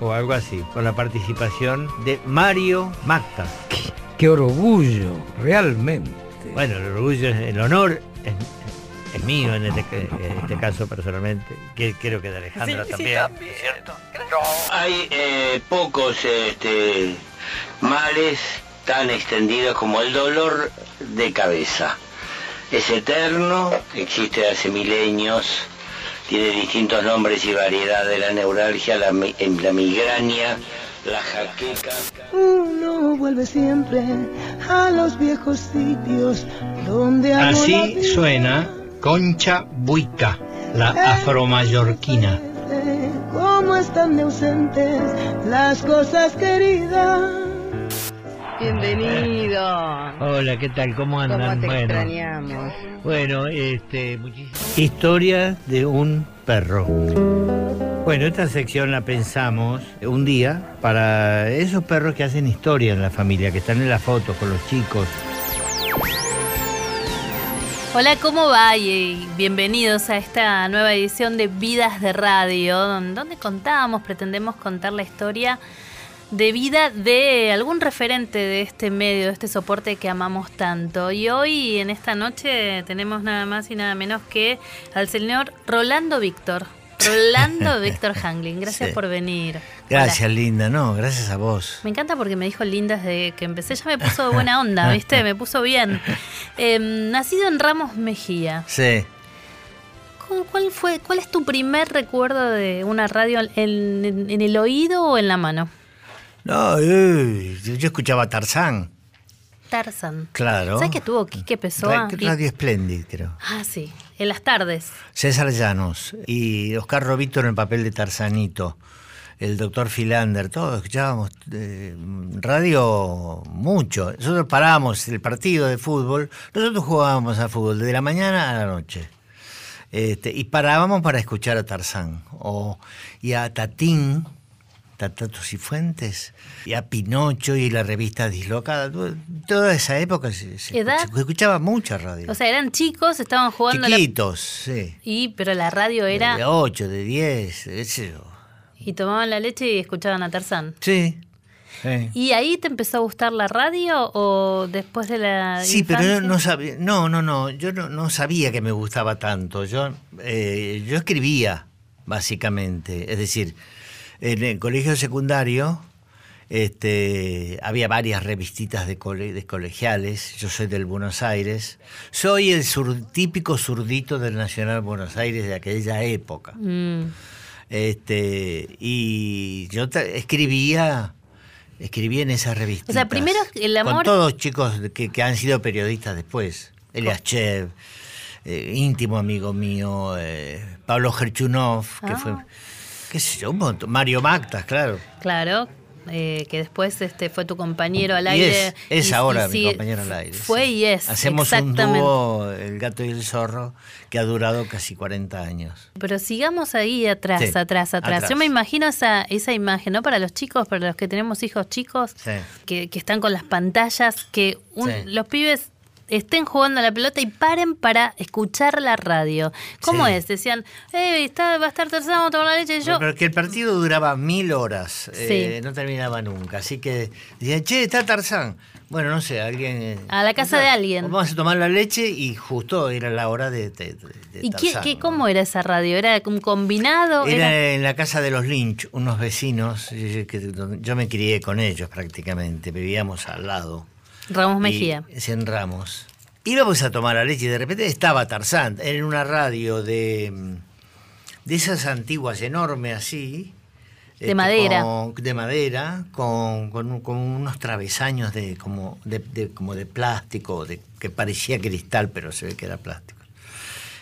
o algo así, con la participación de Mario Macta. ¡Qué orgullo! Realmente. Bueno, el orgullo, el honor es, es mío en este, en este, caso personalmente. Que, creo que de Alejandra Sí, sí, también. Hay eh, pocos este, males tan extendidos como el dolor de cabeza. Es eterno, existe hace milenios, tiene distintos nombres y variedades, la neuralgia, la, em, la migraña, la jaqueca. Uno vuelve siempre a los viejos sitios donde Así vida. suena Concha Buica, la afromallorquina. Cómo están ausentes las cosas queridas. Bienvenido. Hola, ¿qué tal? ¿Cómo andan? ¿Cómo te bueno, extrañamos? bueno, este, muchísimas Historia de un perro. Bueno, esta sección la pensamos un día para esos perros que hacen historia en la familia, que están en las fotos con los chicos. Hola, ¿cómo va? Y bienvenidos a esta nueva edición de Vidas de Radio, don- donde contamos, pretendemos contar la historia de vida de algún referente de este medio, de este soporte que amamos tanto. Y hoy, en esta noche, tenemos nada más y nada menos que al señor Rolando Víctor. Rolando Víctor Hanglin, gracias Sí. por venir. Gracias, Hola. linda, no, gracias a vos. Me encanta porque me dijo linda desde que empecé, ya me puso de buena onda, ¿viste? Me puso bien. Em, nacido en Ramos Mejía. Sí. ¿Cu- ¿Cuál fue, cuál es tu primer recuerdo de una radio en, en- en el oído o en la mano? No, yo yo escuchaba Tarzán, Tarzan. claro. ¿Sabes que tuvo Quique Pessoa? Y- Radio Splendid, creo. Ah, sí, en las tardes. César Llanos y Oscar Robito en el papel de Tarzanito, el doctor Filander, todos escuchábamos eh, radio mucho. Nosotros parábamos el partido de fútbol, nosotros jugábamos a fútbol desde la mañana a la noche. Este, y parábamos para escuchar a Tarzán o, y a Tatín, Tatatos y Fuentes, y a Pinocho y la revista Dislocada. Toda esa época se, escuchaba mucha radio. O sea, eran chicos, estaban jugando la... Chiquitos, sí. Y, pero la radio De era... 8, de 10, qué sé yo. Y tomaban la leche y escuchaban a Tarzán. Sí. Sí, ¿Y ahí te empezó a gustar la radio o después de la Sí, pero yo no sabía, no, no, no, yo no, no sabía que me gustaba tanto. Yo, eh, yo escribía, básicamente. Es decir, en el colegio secundario este, había varias revistitas de, cole- de colegiales. Yo soy del Buenos Aires. Soy el sur- típico zurdito del Nacional Buenos Aires de aquella época. Mm. Este, y yo escribía, escribía en esas revistas. O sea, primero el amor- Con todos chicos que, que han sido periodistas después. Elias Chev, eh, íntimo amigo mío, eh, Pablo Gerchunov, que Ah. fue, qué sé yo, un montón. Mario Mactas, claro. Claro, eh, que después este fue tu compañero al Y aire. es, es y- ahora y mi compañero al aire. Fue sí. y es. Hacemos un dúo, El gato y el zorro, que ha durado casi 40 años. Pero sigamos ahí atrás, Sí, atrás, atrás, atrás. Yo me imagino esa, esa imagen, ¿no? Para los chicos, para los que tenemos hijos chicos, que, que están con las pantallas, que un- los pibes estén jugando a la pelota y paren para escuchar la radio. ¿Cómo Sí. es? Decían, eh, está, va a estar tercero, vamos a tomar la leche. Y yo, Pero que el partido duraba mil horas, eh, no terminaba nunca. Así que decían, che, está Tarzán. Bueno, no sé, alguien. eh, A la casa de alguien. Vamos a tomar la leche y justo era la hora de, de, ¿Y qué, Tarzán, qué- ¿no? cómo era esa radio? ¿Era un combinado? Era Era- en la casa de los Lynch, unos vecinos, que yo me crié con ellos prácticamente, vivíamos al lado. Ramos Mejía. sí, en Ramos. Íbamos a tomar la leche y de repente estaba Tarzán en una radio de, de esas antiguas enormes así. este, De madera. con- de madera, con, con un- con unos travesaños de como de, de- como de plástico, de, que parecía cristal, pero se ve que era plástico.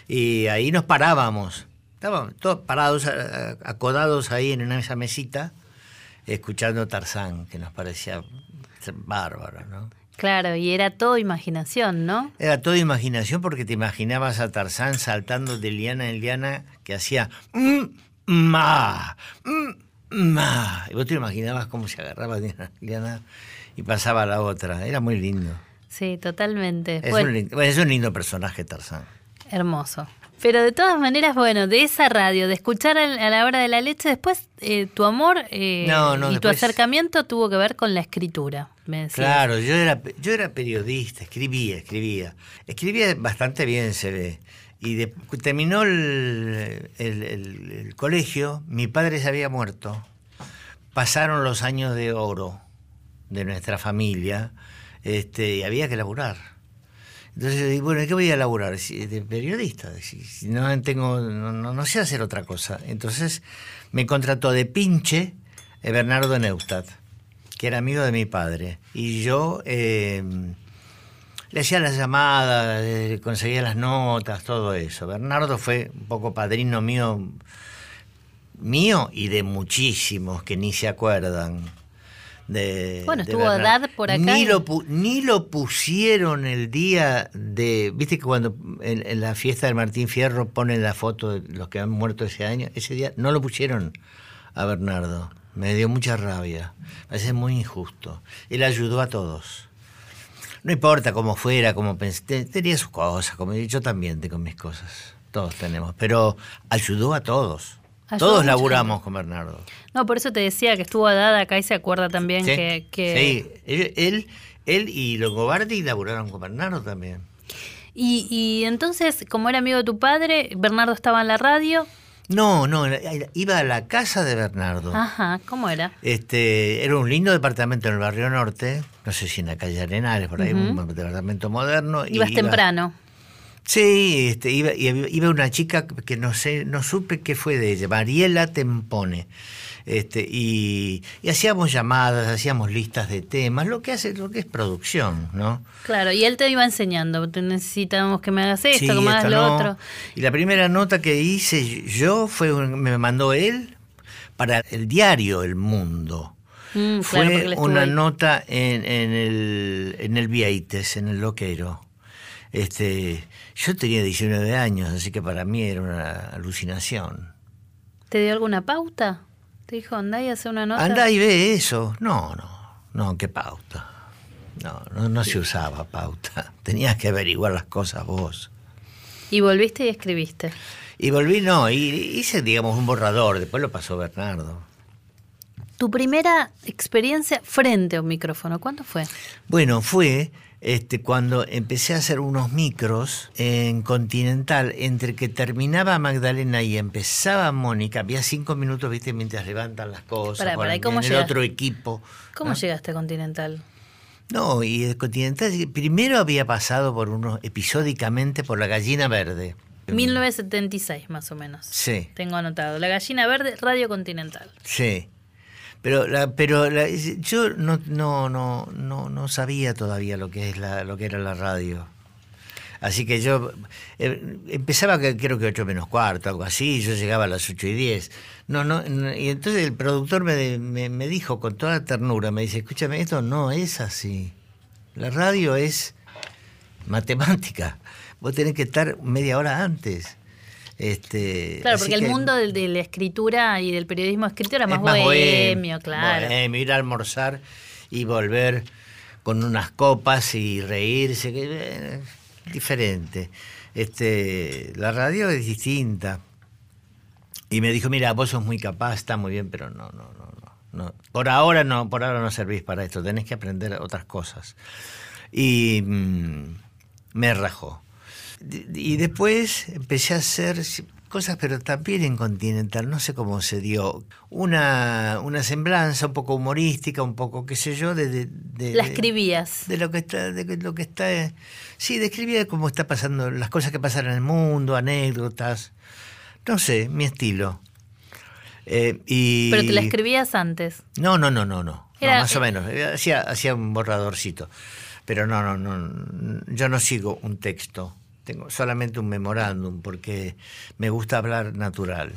Y ahí nos parábamos. Estábamos todos parados, acodados ahí en una- esa mesita. escuchando Tarzán, que nos parecía bárbaro, ¿no? Claro, y era todo imaginación, ¿no? Era todo imaginación porque te imaginabas a Tarzán saltando de liana en liana que hacía mm, ma, mm, ma. Y vos te imaginabas cómo se agarraba de una liana y pasaba a la otra. Era muy lindo. Sí, totalmente. Es, Bueno, un, es un lindo personaje Tarzán. hermoso. Pero de todas maneras, bueno, de esa radio, de escuchar a la hora de la leche, después eh, tu amor eh, No, no, y tu acercamiento tuvo que ver con la escritura, me. Claro, yo era, yo era periodista, escribía, escribía. Escribía bastante bien, se ve. Y de- terminó el, el- el- el colegio, mi padre se había muerto. Pasaron los años de oro de nuestra familia este, y había que laburar. Entonces yo dije, bueno, ¿de ¿qué voy a laburar? De periodista. Si, no, tengo, no, no- no sé hacer otra cosa. Entonces me contrató de pinche eh, Bernardo Neustadt, que era amigo de mi padre. Y yo eh, le hacía las llamadas, conseguía las notas, todo eso. Bernardo fue un poco padrino mío, mío y de muchísimos que ni se acuerdan. De, Bueno, de estuvo Bernardo. Dad por acá Ni y- lo, pu- ni lo pusieron el día de. ¿Viste que cuando en, en la fiesta del Martín Fierro ponen la foto de los que han muerto ese año? Ese día no lo pusieron a Bernardo. Me dio mucha rabia. Me parece muy injusto. Él ayudó a todos. No importa cómo fuera, cómo pensé, te- tenía sus cosas, como yo también tengo mis cosas. Todos tenemos. Pero ayudó a todos. Todos laburamos con Bernardo. No, por eso te decía que estuvo Dada acá y se acuerda también Sí, que... que- sí. Él, él, él y Longobardi laburaron con Bernardo también. Y, y entonces, como era amigo de tu padre, Bernardo estaba en la radio. No, no, iba a la casa de Bernardo. Ajá, ¿cómo era? Este, era un lindo departamento en el barrio norte, no sé si en la calle Arenales, por ahí, un departamento moderno. y Ibas iba- temprano. Sí, este, iba, iba una chica que no sé, no supe qué fue de ella, Mariela Tempone. Este, y, y hacíamos llamadas, hacíamos listas de temas, lo que hace, lo que es producción, ¿no? Claro, y él te iba enseñando. Necesitamos que me hagas esto, Sí, que me hagas lo no. otro. Y la primera nota que hice yo fue, me mandó él para el diario El Mundo. Mm, fue una ahí. nota en, en el, en el Vieites, en el Loquero. Este, yo tenía 19 años, así que para mí era una alucinación. ¿Te dio alguna pauta? Te dijo, andá y hace una nota. Anda y ve eso. No, no, no, qué pauta. No, no, no se usaba pauta. Tenías que averiguar las cosas vos. Y volviste y escribiste. Y volví, no, y hice, digamos, un borrador, después lo pasó Bernardo. Tu primera experiencia frente a un micrófono, ¿cuándo fue? Bueno, fue este, cuando empecé a hacer unos micros en Continental, entre que terminaba Magdalena y empezaba Mónica, había cinco minutos, viste, mientras levantan las cosas, Pará, con pará, ¿y cómo en el otro equipo. ¿Cómo ¿no? llegaste a Continental? No, y el Continental primero había pasado por unos episódicamente por la gallina verde. 1976, más o menos. Sí. Tengo anotado. La gallina verde, Radio Continental. Sí. Pero la, pero la- yo no, no, no, no, no sabía todavía lo que es la, lo que era la radio. Así que yo eh, empezaba creo que 8 menos cuarto, algo así, yo llegaba a las 8 y 10. No, no, no, y entonces el productor me, me, me dijo con toda ternura, me dice, escúchame, esto no es así. La radio es matemática. Vos tenés que estar media hora antes. Este, Claro, porque el mundo del- de, la escritura y del periodismo escrito era más, es más bohemio, bohem- claro. bohemio, ir a almorzar y volver con unas copas y reírse, que, eh, diferente. Este, la radio es distinta. Y me dijo, mira, vos sos muy capaz, está muy bien, pero no, no, no, no, no. Por ahora no, por ahora no servís para esto, tenés que aprender otras cosas. Y mm, me rajó. Y después empecé a hacer cosas, pero también en Continental, no sé cómo se dio. Una, una semblanza un poco humorística, un poco, qué sé yo, de... de- de- La escribías. de lo que está de lo que está eh, sí describía cómo está pasando las cosas que pasan en el mundo anécdotas. No sé mi estilo. Eh, y Pero te la escribías antes. no no no no no, No, más o menos. Eh, hacía hacía un borradorcito. Pero no no no yo no sigo un texto tengo solamente un memorándum porque me gusta hablar natural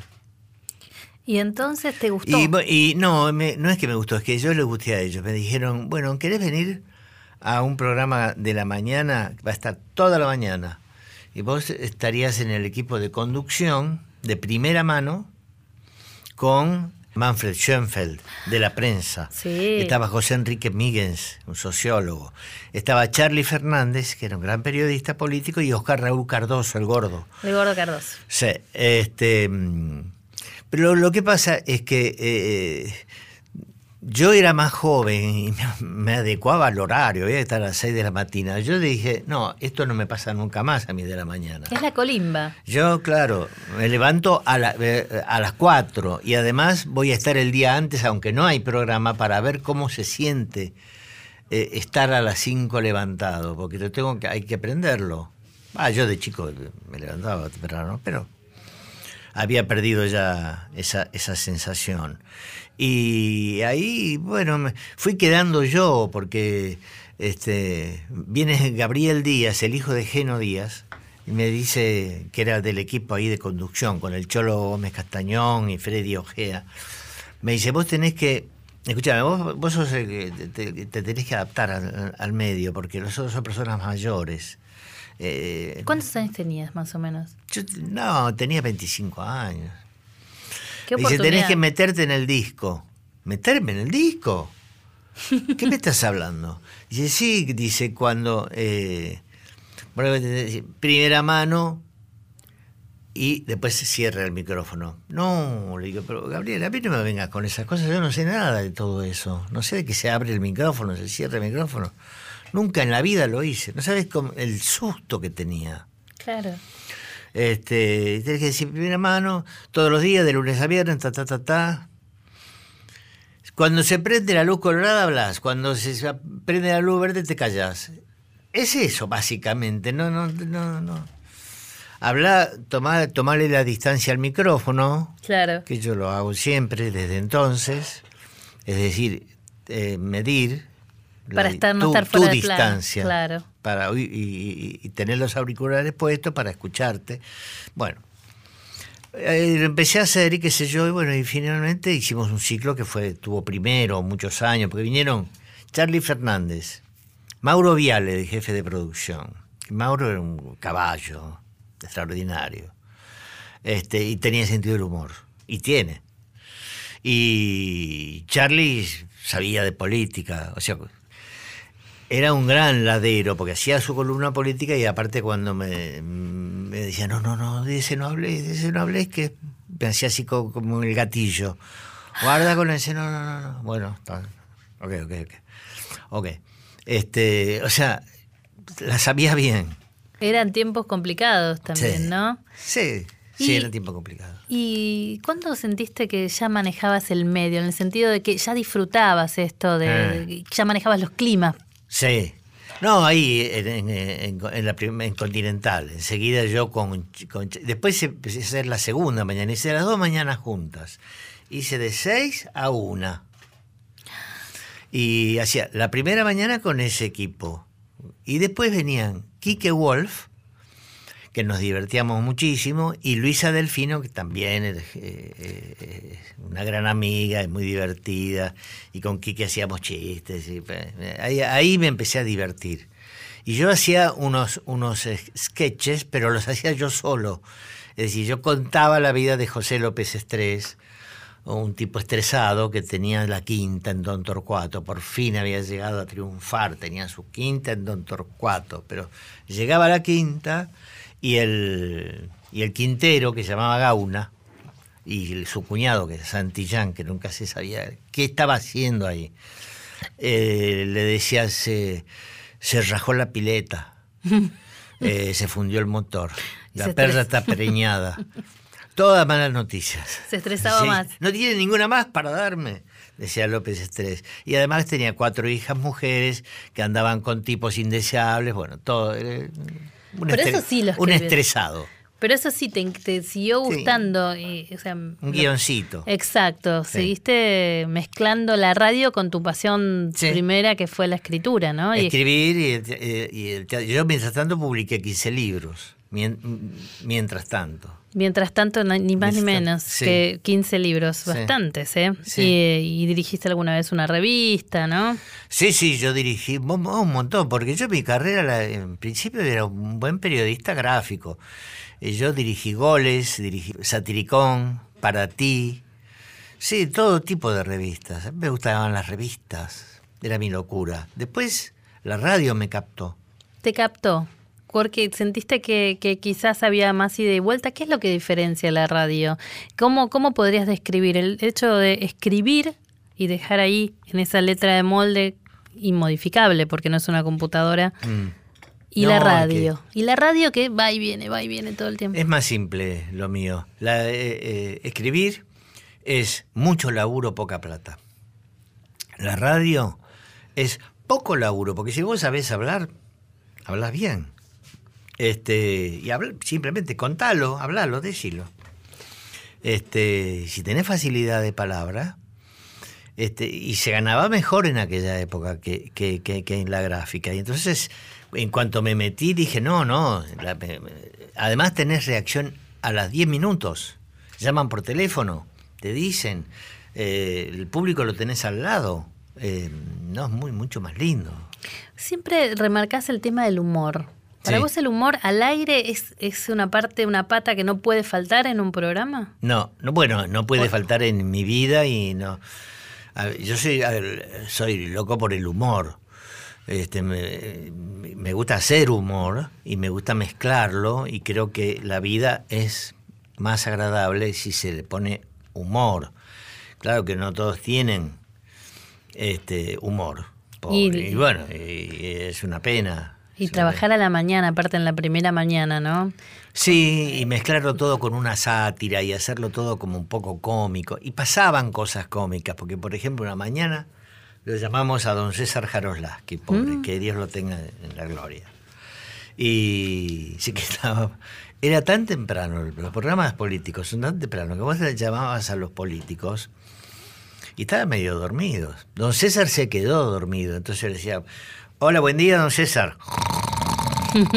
Y entonces te gustó. Y, no, me- no es que me gustó, es que yo les gusté a ellos. Me dijeron, bueno, ¿querés venir a un programa de la mañana? Va a estar toda la mañana. Y vos estarías en el equipo de conducción de primera mano con Manfred Schoenfeld, de la prensa. Sí. Estaba José Enrique Míguez, un sociólogo. Estaba Charlie Fernández, que era un gran periodista político, y Oscar Raúl Cardoso, el gordo. El gordo Cardoso. Sí, este, mm, pero lo que pasa es que eh, yo era más joven y me, adecuaba al horario, había que estar a las 6 de la mañana. Yo dije, no, esto no me pasa nunca más a mí de la mañana. Es la colimba. Yo, claro, me levanto a, la- eh, a las 4 y además voy a estar el día antes, aunque no hay programa, para ver cómo se siente eh, estar a las 5 levantado, porque lo tengo que, hay que aprenderlo. Ah, yo de chico me levantaba temprano, pero había perdido ya esa, esa sensación. Y ahí, bueno, me fui quedando yo, porque este, viene Gabriel Díaz, el hijo de Geno Díaz, y me dice que era del equipo ahí de conducción, con el Cholo Gómez Castañón y Freddy Ojea. Me dice, vos tenés que, escúchame, vos, vos sos el que te, te- te tenés que adaptar al, al medio, porque nosotros son personas mayores. Eh, ¿Cuántos años tenías más o menos? yo, no, tenía 25 años. ¿Qué Me dice, tenés que meterte en el disco. ¿Meterme en el disco? ¿Qué me estás hablando? Dice, sí, dice, cuando... eh, primera mano y después se cierra el micrófono. No, le digo, pero Gabriel, a mí no me vengas con esas cosas, yo no sé nada de todo eso. No sé de que se abre el micrófono, se cierra el micrófono. Nunca en la vida lo hice. No sabes el susto que tenía. Claro. Este, tienes que decir primera mano, todos los días, de lunes a viernes, ta, ta, ta, ta. Cuando se prende la luz colorada hablas, cuando se prende la luz verde te callas. Es eso, básicamente, no, no, no, no. Habla, tomar, tomarle la distancia al micrófono, Claro. que yo lo hago siempre desde entonces, es decir, eh, medir Para estar- no tu, estar fuera tu de plan, distancia, claro. para y, y- y tener los auriculares puestos para escucharte. Bueno, eh, lo empecé a hacer y qué sé yo, y bueno, y finalmente hicimos un ciclo que fue tuvo primero muchos años, porque vinieron Charlie Fernández, Mauro Viale, de jefe de producción. Mauro era un caballo extraordinario. Este, y tenía sentido del humor. Y tiene. Y Charlie sabía de política. O sea, era un gran ladero, porque hacía su columna política y aparte cuando me, me decía, no, no, no, de ese no hablé, de ese no hablé, que me hacía así co- como, el gatillo. Guarda con ese, no, no, no, no. Bueno, está. Ok, ok, ok. Ok. Este, o sea, la sabía bien. Eran tiempos complicados también, Sí. ¿no? Sí, sí, era tiempo complicado. ¿Y cuándo sentiste que ya manejabas el medio? En el sentido de que ya disfrutabas esto, de Ah. ya manejabas los climas. Sí. No, ahí en, en- en- la en Continental. Enseguida yo con, Después empecé a la segunda mañana. Hice las dos mañanas juntas. Hice de seis a una. Y hacía la primera mañana con ese equipo. Y después venían Quique Wolf, que nos divertíamos muchísimo, y Luisa Delfino, que también es eh, una gran amiga, es muy divertida, y con Quique hacíamos chistes. y, eh, ahí, ahí me empecé a divertir. Y yo hacía unos, unos sketches, pero los hacía yo solo. Es decir, yo contaba la vida de José López Estrés, un tipo estresado que tenía la quinta en Don Torcuato. Por fin había llegado a triunfar, tenía su quinta en Don Torcuato. Pero llegaba a la quinta y el, y el quintero, que se llamaba Gauna, y su cuñado, que es Santillán, que nunca se sabía qué estaba haciendo ahí, eh, le decía, se, se rajó la pileta, eh, se fundió el motor, la Se perra está preñada. Todas malas noticias. Se estresaba más. No tiene ninguna más para darme, decía López Estrés. Y además tenía cuatro hijas mujeres que andaban con tipos indeseables, bueno, todo. Eh, Un, Pero estre- eso sí lo un escribes. estresado, Pero eso sí te, te siguió Sí. gustando. y, o sea, un guioncito. Exacto, Sí. seguiste mezclando la radio con tu pasión Sí. primera que fue la escritura, ¿no? Y- Escribir y, eh, y el teatro. Yo mientras tanto publiqué 15 libros. Mien- mientras tanto. Mientras tanto, ni más ni menos sí. que 15 libros, Sí. bastantes, ¿eh? Sí. Y, y dirigiste alguna vez una revista, ¿no? Sí, sí, yo dirigí un, montón, porque yo mi carrera la- en principio era un buen periodista gráfico. Eh, Yo dirigí goles, dirigí Satiricón, Para Ti, sí, todo tipo de revistas. Me gustaban las revistas, era mi locura. Después la radio me captó. Te captó. Porque sentiste que, que quizás había más ida y vuelta. ¿Qué es lo que diferencia la radio? ¿Cómo, ¿Cómo podrías describir el hecho de escribir y dejar ahí en esa letra de molde inmodificable, porque no es una computadora, Mm. y No, la radio? Y la radio que va y viene, va y viene todo el tiempo. Es más simple lo mío. La, eh, eh, escribir es mucho laburo, poca plata. La radio es poco laburo, porque si vos sabés hablar, hablas bien. Este, y habla- simplemente contalo, hablalo, decilo. Este, si tenés facilidad de palabra, este, y se ganaba mejor en aquella época que, que- que- que en la gráfica. Y entonces, en cuanto me metí, dije, no, no. además tenés reacción a las 10 minutos. Llaman por teléfono, te dicen, eh, el público lo tenés al lado. Eh, no, es muy, mucho más lindo. Siempre remarcás el tema del humor. ¿Para Sí. vos el humor al aire es, es una parte, una pata que no puede faltar en un programa? No, no bueno, no puede faltar en mi vida y no. ver, yo soy, a ver, soy loco por el humor. Este, me, me gusta hacer humor y me gusta mezclarlo y creo que la vida es más agradable si se le pone humor. Claro que no todos tienen este humor. pobre, Y- y, bueno, y es una pena. Y trabajar a la mañana, aparte en la primera mañana, ¿no? Sí, y mezclarlo todo con una sátira y hacerlo todo como un poco cómico. Y pasaban cosas cómicas, porque por ejemplo una mañana lo llamamos a don César Jaroslaski, pobre, que Dios lo tenga en la gloria. Y sí que estaba... Era tan temprano, los programas políticos son tan temprano que vos le llamabas a los políticos y estaban medio dormidos. Don César se quedó dormido, entonces yo le decía, hola, buen día, don César.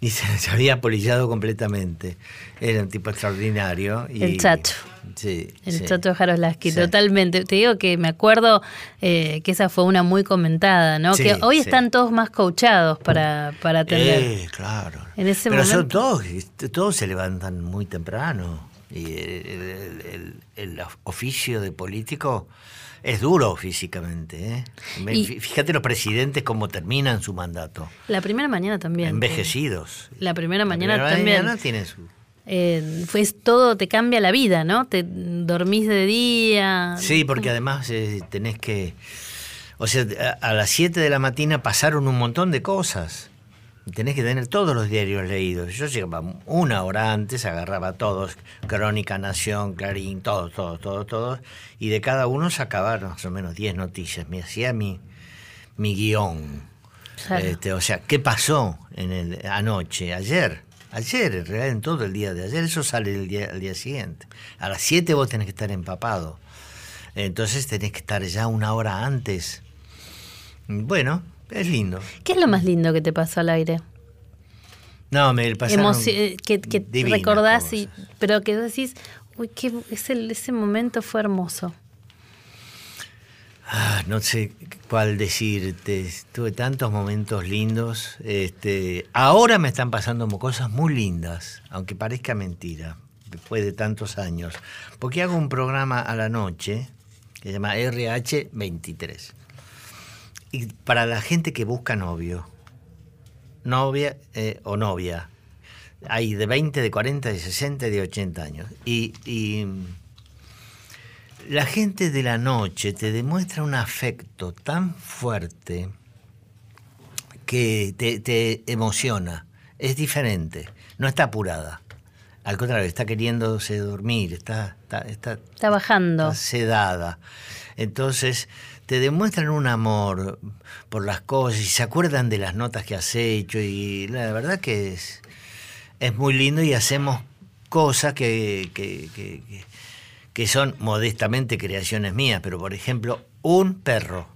Y se, se había polillado completamente. Era un tipo extraordinario. Y, El Chacho. Sí. El sí. Chacho Jaroslaski, Sí. totalmente. Te digo que me acuerdo eh, que esa fue una muy comentada, ¿no? Sí, que hoy están todos más coachados para, para atender. Eh, claro. En ese Pero son todos, este, todos se levantan muy temprano. Y el, el- el- el oficio de político es duro físicamente. ¿eh? Y- Fíjate los presidentes cómo terminan su mandato. La primera mañana también. Envejecidos. La primera mañana primera también. mañana tiene su... Eh, pues todo te cambia la vida, ¿no? Te dormís de día. Sí, porque además eh, tenés que... O sea, a, a las 7 de la mañana pasaron un montón de cosas. Tenés que tener todos los diarios leídos. Yo llegaba una hora antes, agarraba todos, Crónica, Nación, Clarín, todos, todos, todos, todos, y de cada uno sacaba más o menos 10 noticias. Me hacía mi, mi guion. Claro. Este, o sea, ¿qué pasó en el, anoche, ayer? Ayer, en realidad, en todo el día de ayer, eso sale el día, al día siguiente. A las 7 vos tenés que estar empapado. Entonces tenés que estar ya una hora antes. Bueno, es lindo. ¿Qué es lo más lindo que te pasó al aire? No, me pasaron Emoci- eh, que que recordás, y, pero que decís, uy, qué, ese, ese momento fue hermoso. Ah, no sé cuál decirte. Tuve tantos momentos lindos. Este, ahora me están pasando cosas muy lindas, aunque parezca mentira, después de tantos años. Porque hago un programa a la noche que se llama RH23. Y para la gente que busca novio, novia eh, o novia, hay de 20, de 40, de 60 y de 80 años. Y, y la gente de la noche te demuestra un afecto tan fuerte que te, te emociona. Es diferente, no está apurada. Al contrario, está queriéndose dormir, está, está, está, Está bajando. está sedada. Entonces te demuestran un amor por las cosas y se acuerdan de las notas que has hecho y la verdad que es, es muy lindo y hacemos cosas que, que, que- que- son modestamente creaciones mías, pero por ejemplo, un perro.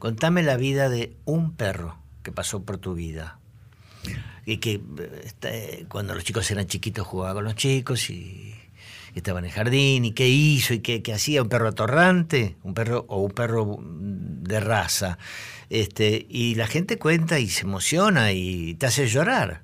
Contame la vida de un perro que pasó por tu vida. y que este, cuando los chicos eran chiquitos jugaba con los chicos y, y estaba en el jardín y qué hizo y qué, qué hacía un perro atorrante, un perro o un perro de raza. Este, y la gente cuenta y se emociona y te hace llorar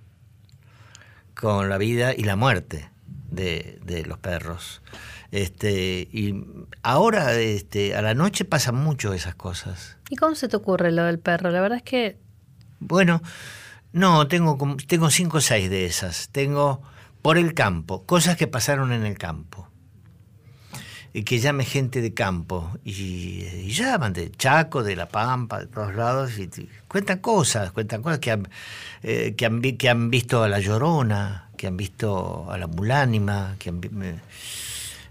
con la vida y la muerte de, de los perros. Este, y ahora este, a la noche pasan mucho esas cosas. ¿Y cómo se te ocurre lo del perro? La verdad es que Bueno, no, tengo, tengo cinco o seis de esas. Tengo por el campo, cosas que pasaron en el campo. Y que llame gente de campo. Y, y llaman de Chaco, de La Pampa, de todos lados. Y, cuentan cosas, cuentan cosas que han, eh, que, han, que han visto a La Llorona, que han visto a la Mulánima, que han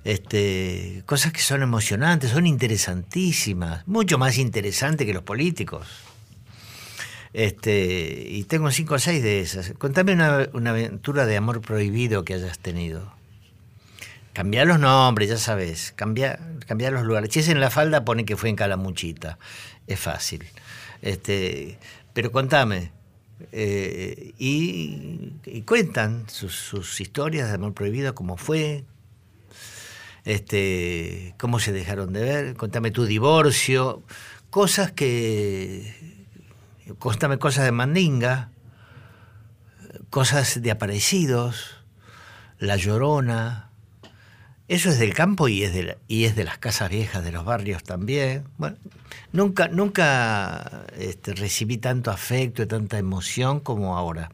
este, cosas que son emocionantes, son interesantísimas, mucho más interesantes que los políticos. Este, y tengo cinco o seis de esas. Contame una, aventura de amor prohibido que hayas tenido. Cambiar los nombres, ya sabes. Cambiar cambiar los lugares. Si es en la falda, pone que fue en Calamuchita. Es fácil. Este, pero contame. eh, y, y cuentan sus, sus historias de amor prohibido, cómo fue, este, cómo se dejaron de ver, contame tu divorcio, cosas que, contame cosas de Mandinga, cosas de aparecidos, La Llorona, eso es del campo y es de, la- de las casas viejas de los barrios también. Bueno, nunca, nunca este, recibí tanto afecto y tanta emoción como ahora.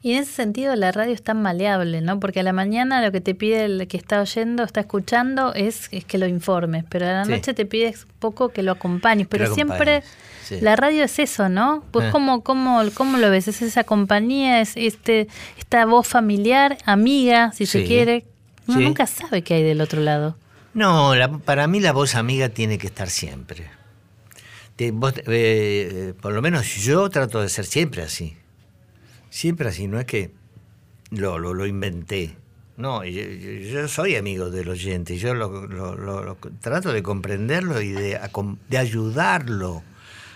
Y en ese sentido la radio es tan maleable, ¿no? Porque a la mañana lo que te pide el que está oyendo, está escuchando, es, es que lo informes, pero a la Sí. noche te pide un poco que lo acompañes. Pero lo siempre sí. la radio es eso, ¿no? Pues Ah. ¿cómo, cómo, ¿cómo lo ves? Es esa compañía, es este esta voz familiar, amiga, si se quiere. Uno nunca sabe qué hay del otro lado. No, la- para mí la voz amiga tiene que estar siempre. Te- vos, eh, eh, por lo menos yo trato de ser siempre así. Siempre así, no es que lo, lo, inventé. No, yo, soy amigo del oyente, yo lo, lo- trato de comprenderlo y de, de ayudarlo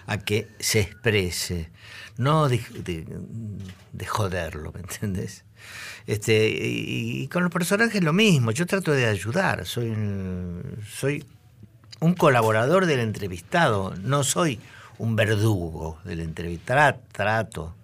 a que se exprese, no de, de- de joderlo, ¿me entendés? Este, y, y con los personajes lo mismo, yo trato de ayudar, soy, un- soy un colaborador del entrevistado, no soy un verdugo del entrevistado, trato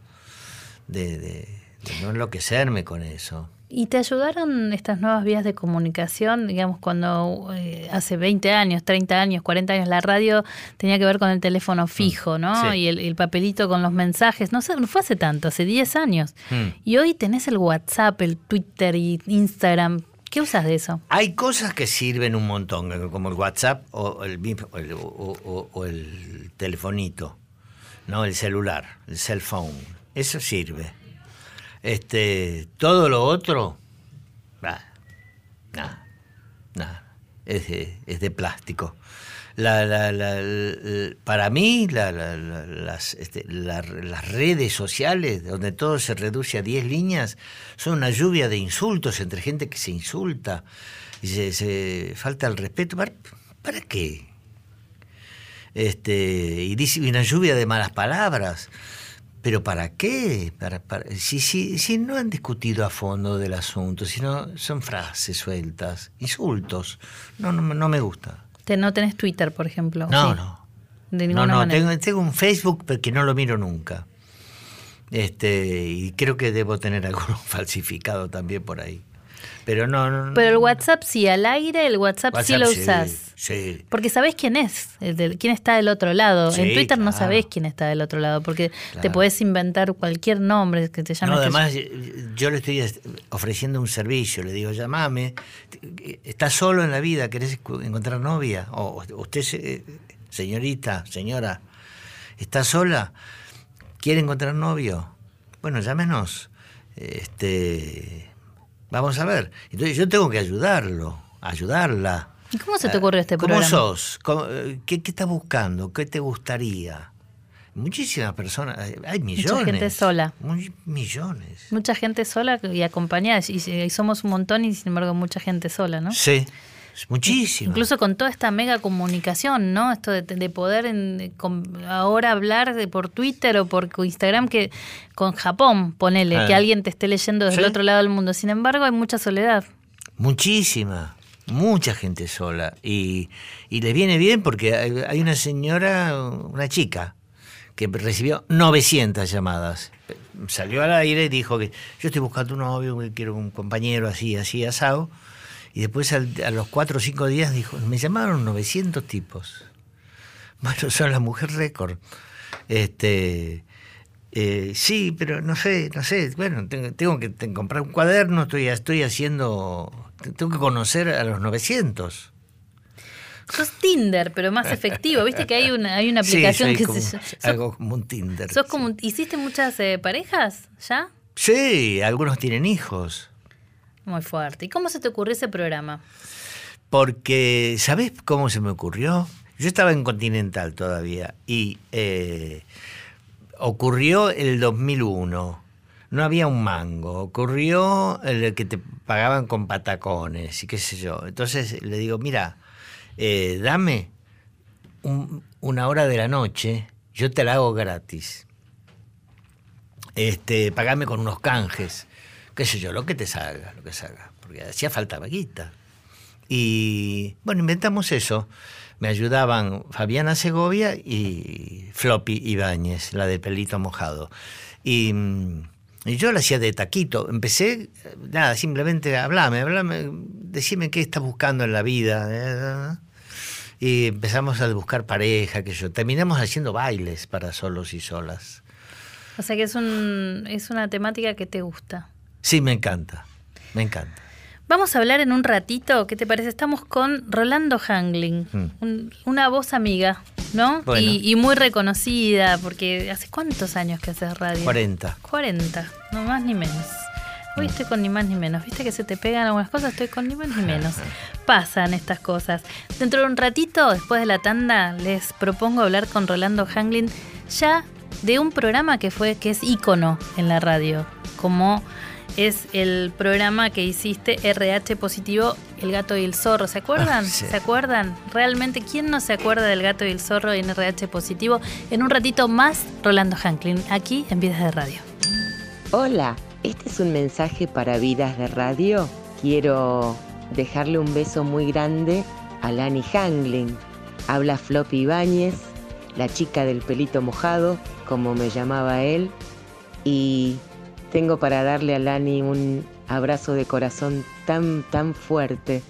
de, de- de no enloquecerme con eso. ¿Y te ayudaron estas nuevas vías de comunicación? Digamos, cuando eh, hace 20 años, 30 años, 40 años la radio tenía que ver con el teléfono fijo, ¿no? Mm. sí. Y el, el papelito con los mensajes. No sé, no fue hace tanto, hace 10 años. Mm. Y hoy tenés el WhatsApp, el Twitter y Instagram. ¿Qué usas de eso? Hay cosas que sirven un montón, como el WhatsApp o el, o- o el telefonito, ¿no? El celular, el cell phone. Eso sirve. Este, todo lo otro, nada, nada, es de, plástico. La, la- la- la- para mí, la- la- la- las, este, la- las redes sociales, donde todo se reduce a 10 líneas, son una lluvia de insultos entre gente que se insulta y se, se falta el respeto. ¿Para, qué? Este, y dice una lluvia de malas palabras. ¿Pero para qué? Para, para- si, si, si no han discutido a fondo del asunto, si no son frases sueltas, insultos. No, no, no me gusta. Te, ¿No tenés Twitter, por ejemplo? No, Sí. no. De ninguna no, manera. tengo, tengo un Facebook que no lo miro nunca. Este, y creo que debo tener alguno falsificado también por ahí. Pero no, no. Pero el WhatsApp sí, al aire el WhatsApp, sí lo sí, usás. Sí. Porque sabés quién es, quién está del otro lado. en Twitter no sabés quién está del otro lado, porque te podés inventar cualquier nombre que te llame. No, además yo le estoy est- ofreciendo un servicio, le digo, llamame, estás solo en la vida, querés encontrar novia, o usted, se- señorita, señora, ¿está sola? ¿Quiere encontrar novio? Bueno, llámenos. Este, vamos a ver. Entonces yo tengo que ayudarlo, ayudarla. ¿Y cómo se te ocurrió este ¿Cómo programa? sos? ¿Cómo- eh, ¿Qué, qué estás buscando? ¿Qué te gustaría? Muchísimas personas, hay- hay millones. gente sola. Muy- millones. Mucha gente sola y acompañada, y, y somos un montón y sin embargo mucha gente sola, ¿no? Sí, muchísimo. Incluso con toda esta mega comunicación, ¿no? Esto de, de poder en- con- ahora hablar de, por Twitter o por Instagram que con Japón, ponele, Ah. que alguien te esté leyendo desde Sí. el otro lado del mundo. Sin embargo, hay mucha soledad. Muchísima, mucha gente sola. Y, y les viene bien porque hay, hay una señora, una chica, que recibió 900 llamadas. Salió al aire y dijo que yo estoy buscando un novio, que quiero un compañero así, así, asado. Y después al- a los cuatro o cinco días dijo, me llamaron 900 tipos. Bueno, son la mujer récord. Este, eh, sí, pero no sé, no sé. Bueno, tengo, tengo que comprar un cuaderno, estoy, estoy haciendo. Tengo que conocer a los 900. Sos Tinder, pero más efectivo. Viste que hay una, hay una aplicación que como- se algo como un Tinder. sos sí. como, ¿Hiciste muchas eh, parejas ya? Sí, algunos tienen hijos. Muy fuerte. ¿Y cómo se te ocurrió ese programa? Porque, ¿sabes cómo se me ocurrió? Yo estaba en Continental todavía y eh, ocurrió el 2001. No había un mango. Ocurrió el que te pagaban con patacones y qué sé yo. Entonces le digo, mira, eh, dame un- una hora de la noche, yo te la hago gratis. Este, pagame con unos canjes, qué sé yo, lo que te salga, lo que salga, porque hacía falta vaguita. Y bueno, inventamos eso. Me ayudaban Fabiana Segovia y Floppy Ibáñez, la de pelito mojado. Y, mm, y yo la hacía de taquito. Empecé, nada, simplemente hablame, hablame, decime qué estás buscando en la vida. eh, Y empezamos a buscar pareja, que yo. Terminamos haciendo bailes para solos y solas. O sea que es, un, es una temática que te gusta. Sí, me encanta, me encanta. Vamos a hablar en un ratito, ¿qué te parece? Estamos con Rolando Hangling, Mm. un- una voz amiga, ¿no? Bueno. Y, y muy reconocida, porque ¿hace cuántos años que haces radio? 40. 40, no más ni menos. Hoy estoy con ni más ni menos. ¿Viste que se te pegan algunas cosas? Estoy con ni más ni menos. Pasan estas cosas. Dentro de un ratito, después de la tanda, les propongo hablar con Rolando Hangling ya de un programa que fue que es ícono en la radio, como es el programa que hiciste RH positivo, El gato y el zorro. ¿Se acuerdan? Ah, sí. ¿Se acuerdan? Realmente, ¿quién no se acuerda del gato y el zorro en RH positivo? En un ratito más, Rolando Hangling, aquí en Vidas de Radio. Hola, este es un mensaje para Vidas de Radio. Quiero dejarle un beso muy grande a Lani Hangling. Habla Floppy Ibáñez, la chica del pelito mojado, como me llamaba él. Y tengo para darle a Lani un abrazo de corazón tan, tan fuerte.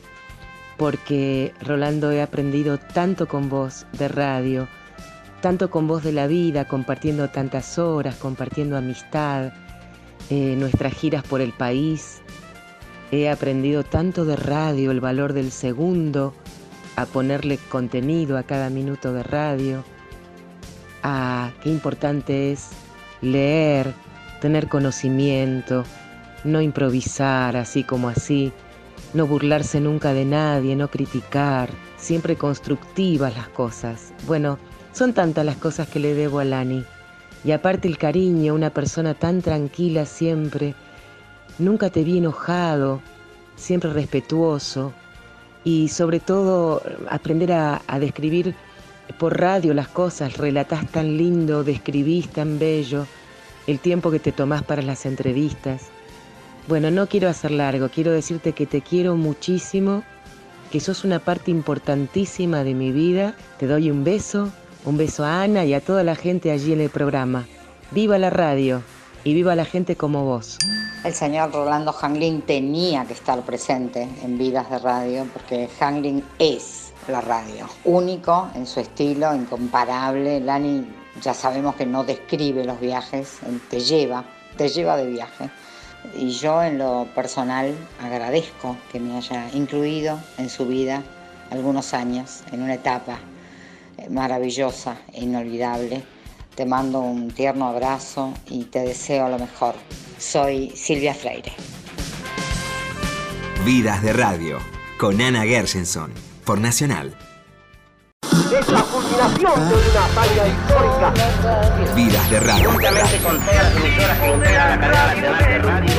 Porque, Rolando, he aprendido tanto con vos de radio, tanto con vos de la vida, compartiendo tantas horas, compartiendo amistad eh, nuestras giras por el país. He aprendido tanto de radio, el valor del segundo, a ponerle contenido a cada minuto de radio, a qué importante es leer, tener conocimiento, no improvisar así como así, no burlarse nunca de nadie, no criticar, siempre constructivas las cosas. Bueno, son tantas las cosas que le debo a Lani. Y aparte el cariño, una persona tan tranquila siempre, nunca te vi enojado, siempre respetuoso y sobre todo aprender a, describir por radio las cosas, relatás tan lindo, describís tan bello, el tiempo que te tomás para las entrevistas. Bueno, no quiero hacer largo, quiero decirte que te quiero muchísimo, que sos una parte importantísima de mi vida. Te doy un beso, un beso a Ana y a toda la gente allí en el programa. Viva la radio y viva la gente como vos. El señor Rolando Hangling tenía que estar presente en Vidas de Radio porque Hangling es la radio, único en su estilo, incomparable. Lani ya sabemos que no describe los viajes, él te lleva, te lleva de viaje. Y yo en lo personal agradezco que me haya incluido en su vida algunos años, en una etapa eh, maravillosa e inolvidable. Te mando un tierno abrazo y te deseo lo mejor. Soy Silvia Freire. Vidas de Radio, con Ana Gershenson, por Nacional. Es la culminación de una hazaña histórica. Vidas de Radio. Juntamente con todas las emisoras que integran la cadena nacional de radio.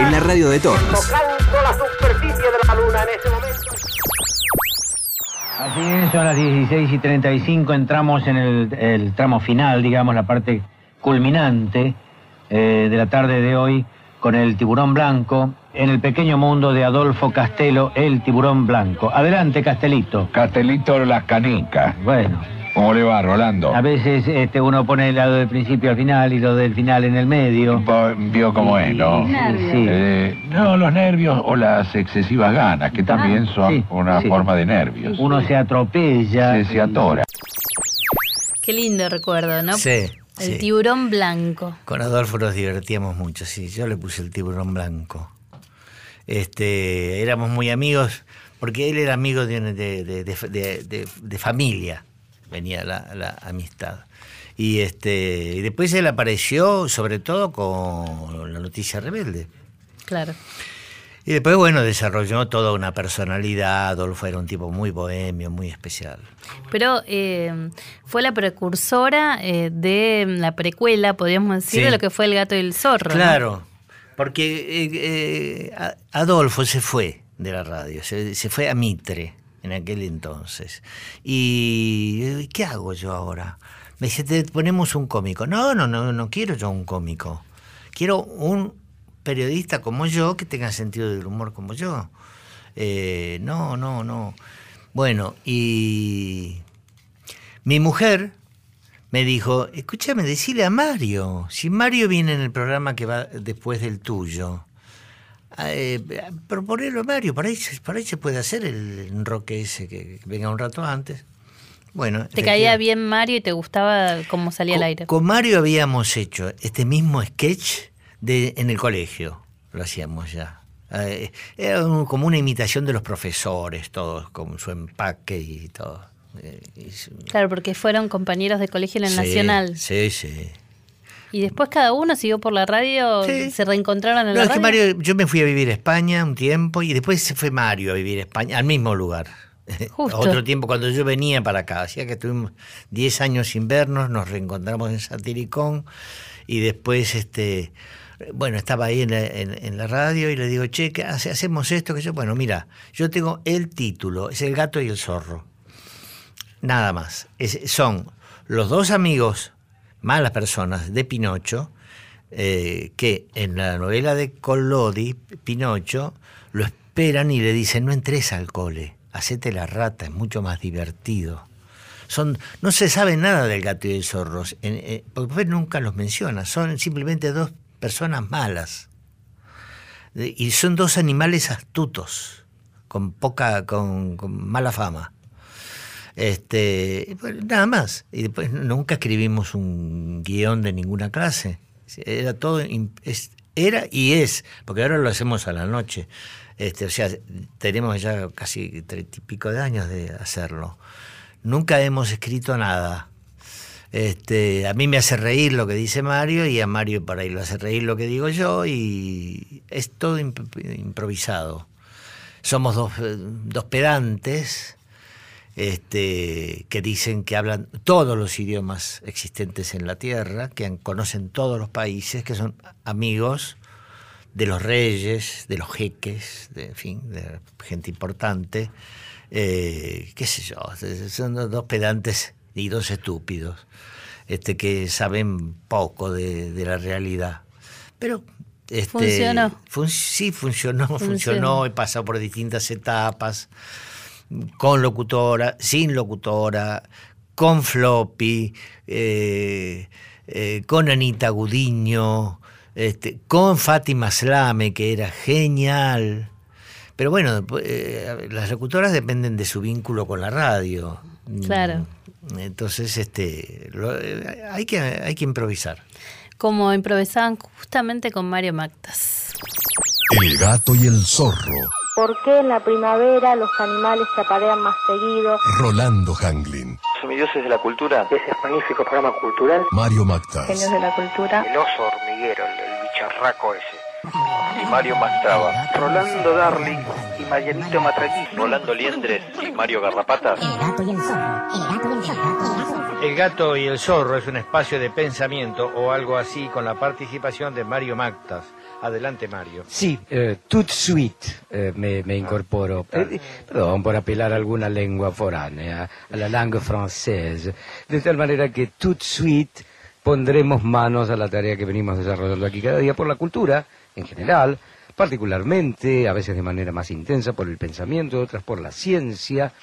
En la radio de todos. Tocando la superficie de la luna en este momento. Así es, son las 16 y 35, entramos en el, el tramo final, digamos, la parte culminante eh, de la tarde de hoy con el tiburón blanco en el pequeño mundo de Adolfo Castelo, el tiburón blanco. Adelante, Castelito. Castelito Las Canicas. Bueno. ¿Cómo le va, Rolando? A veces este, uno pone el lado del principio al final y lo del final en el medio. Vio cómo es, ¿no? Sí. Eh, no, los nervios o las excesivas ganas, que también son sí, una sí. forma de nervios. Uno se atropella. Se, se atora. Qué lindo recuerdo, ¿no? Sí, El sí. tiburón blanco. Con Adolfo nos divertíamos mucho, sí. Yo le puse el tiburón blanco. Este, éramos muy amigos, porque él era amigo de, familia, venía la, la amistad. Y, este, y después él apareció, sobre todo, con la noticia rebelde. Claro. Y después, bueno, desarrolló toda una personalidad. Adolfo era un tipo muy bohemio, muy especial. Pero eh, fue la precursora eh, de la precuela, podríamos decir, Sí. de lo que fue El gato y el zorro. ¿no? Porque eh, eh, Adolfo se fue de la radio, se, fue a Mitre en aquel entonces. Y eh, ¿qué hago yo ahora? Me dice, te ponemos un cómico. No, no, no, no quiero yo un cómico. Quiero un periodista como yo que tenga sentido del humor como yo. No, no, no. Bueno, y mi mujer me dijo, escúchame, decile a Mario, si Mario viene en el programa que va después del tuyo, eh, proponelo a Mario, por ahí, se- por ahí se puede hacer el enroque ese que, venga un rato antes. Bueno, Te caía bien Mario y te gustaba cómo salía al aire. Con Mario habíamos hecho este mismo sketch de, en el colegio, lo hacíamos ya. Eh, era un- como una imitación de los profesores, todos con su empaque y todo. Eh, Claro, porque fueron compañeros de colegio en el Sí, Nacional. Sí, sí. Y después cada uno siguió por la radio, Sí. se reencontraron en No, la es que. Mario, yo me fui a vivir a España un tiempo y después se fue Mario a vivir a España, al mismo lugar. Justo. Otro tiempo cuando yo venía para acá, hacía que estuvimos 10 años sin vernos, nos reencontramos en Satiricón y después, este, bueno, estaba ahí en la, en- en la radio y le digo, che, ¿qué hace- hacemos esto? Que yo, bueno, mira, yo tengo el título, es El gato y el zorro. Nada más. Son los dos amigos, malas personas, de Pinocho, eh, que en la novela de Collodi, Pinocho, lo esperan y le dicen, no entres al cole, hacete la rata, es mucho más divertido. Son, no se sabe nada del gato y el zorro, en- eh, porque nunca los menciona, son simplemente dos personas malas. Y son dos animales astutos, con poca, con, con mala fama. Este, bueno, nada más. Y después nunca escribimos un guion de ninguna clase. Era todo, era y es, porque ahora lo hacemos a la noche. Este, o sea, tenemos ya casi treinta y pico de años de hacerlo. Nunca hemos escrito nada. Este, a mí me hace reír lo que dice Mario y a Mario para ahí lo hace reír lo que digo yo y es todo imp- improvisado. Somos dos, eh, dos pedantes este, que dicen que hablan todos los idiomas existentes en la Tierra, que conocen todos los países, que son amigos de los reyes, de los jeques, de, en fin, de gente importante. eh, qué sé yo, son dos dos pedantes y dos estúpidos, este, que saben poco de, de la realidad. Pero este, Funcionó. fun- sí, funcionó, Funcionó. funcionó, he pasado por distintas etapas, con locutora, sin locutora, con floppy, eh, eh, con Anita Gudiño, este, con Fátima Slame, que era genial. Pero bueno, eh, las locutoras dependen de su vínculo con la radio. Claro. Entonces, este, lo- eh, hay, que, hay que improvisar. Como improvisaban justamente con Mario Mactas. El gato y el zorro. ¿Por qué en la primavera los animales se aparean más seguido? Rolando Hanglin. Semidioses de la cultura. Ese magnífico programa cultural. Mario Mactas. Genios de la cultura. El oso hormiguero, el, el bicharraco ese. Y Mario Mastrava. Rolando Darling y Marianito Matraquís. Rolando Liendres y Mario Garrapatas. El gato y el zorro es un espacio de pensamiento o algo así con la participación de Mario Mactas, Adelante, Mario. Sí, eh, tout de suite eh, me, me incorporo. Eh, perdón por apelar a alguna lengua foránea, a la langue française. De tal manera que tout de suite pondremos manos a la tarea que venimos desarrollando aquí cada día por la cultura en general, particularmente, a veces de manera más intensa por el pensamiento, otras por la ciencia.